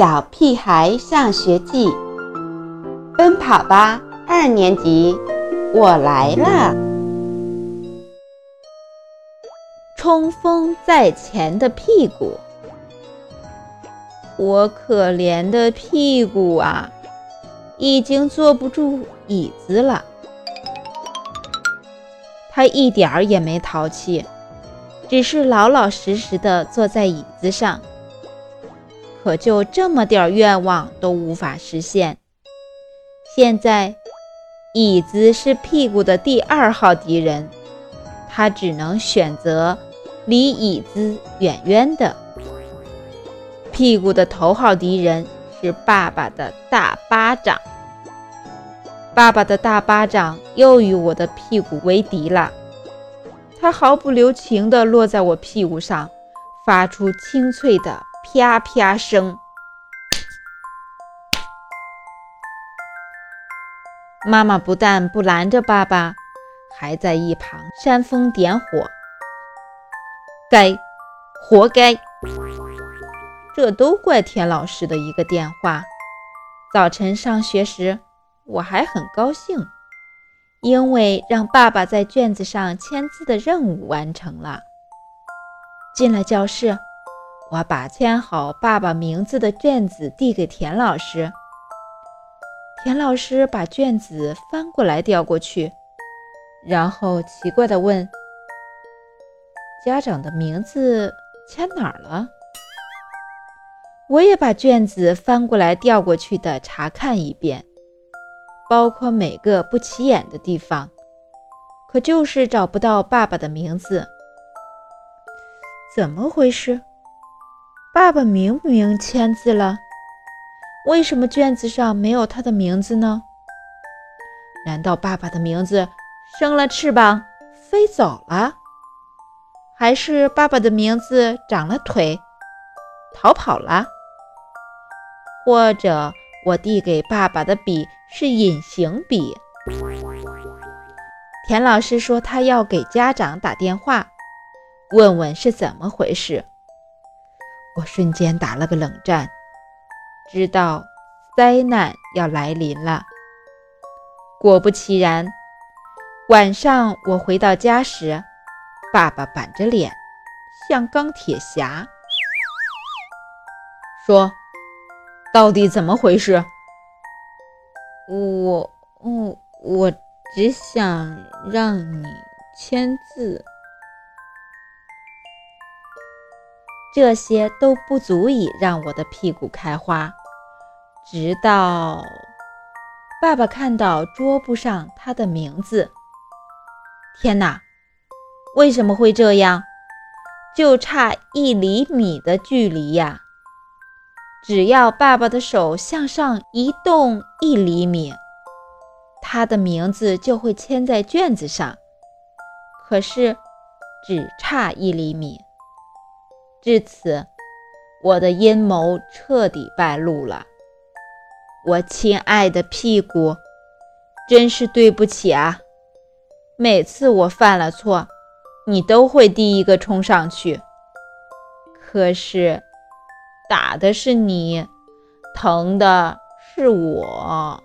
小屁孩上学记》，奔跑吧二年级，我来了！冲锋在前的屁股，我可怜的屁股啊，已经坐不住椅子了。他一点儿也没淘气，只是老老实实的坐在椅子上。可就这么点愿望都无法实现。现在，椅子是屁股的第二号敌人，他只能选择离椅子远远的。屁股的头号敌人是爸爸的大巴掌。爸爸的大巴掌又与我的屁股为敌了，他毫不留情地落在我屁股上，发出清脆的。啪啪声，妈妈不但不拦着爸爸，还在一旁煽风点火。该，活该！这都怪田老师的一个电话。早晨上学时，我还很高兴，因为让爸爸在卷子上签字的任务完成了。进了教室。我把签好爸爸名字的卷子递给田老师，田老师把卷子翻过来调过去，然后奇怪地问：“家长的名字签哪儿了？”我也把卷子翻过来调过去的查看一遍，包括每个不起眼的地方，可就是找不到爸爸的名字，怎么回事？爸爸明明签字了，为什么卷子上没有他的名字呢？难道爸爸的名字生了翅膀飞走了？还是爸爸的名字长了腿逃跑了？或者我递给爸爸的笔是隐形笔？田老师说他要给家长打电话，问问是怎么回事。我瞬间打了个冷战，知道灾难要来临了。果不其然，晚上我回到家时，爸爸板着脸，像钢铁侠，说：“到底怎么回事？”我……嗯，我只想让你签字。这些都不足以让我的屁股开花，直到爸爸看到桌布上他的名字。天哪，为什么会这样？就差一厘米的距离呀！只要爸爸的手向上移动一厘米，他的名字就会签在卷子上。可是，只差一厘米。至此，我的阴谋彻底败露了。我亲爱的屁股，真是对不起啊！每次我犯了错，你都会第一个冲上去。可是，打的是你，疼的是我。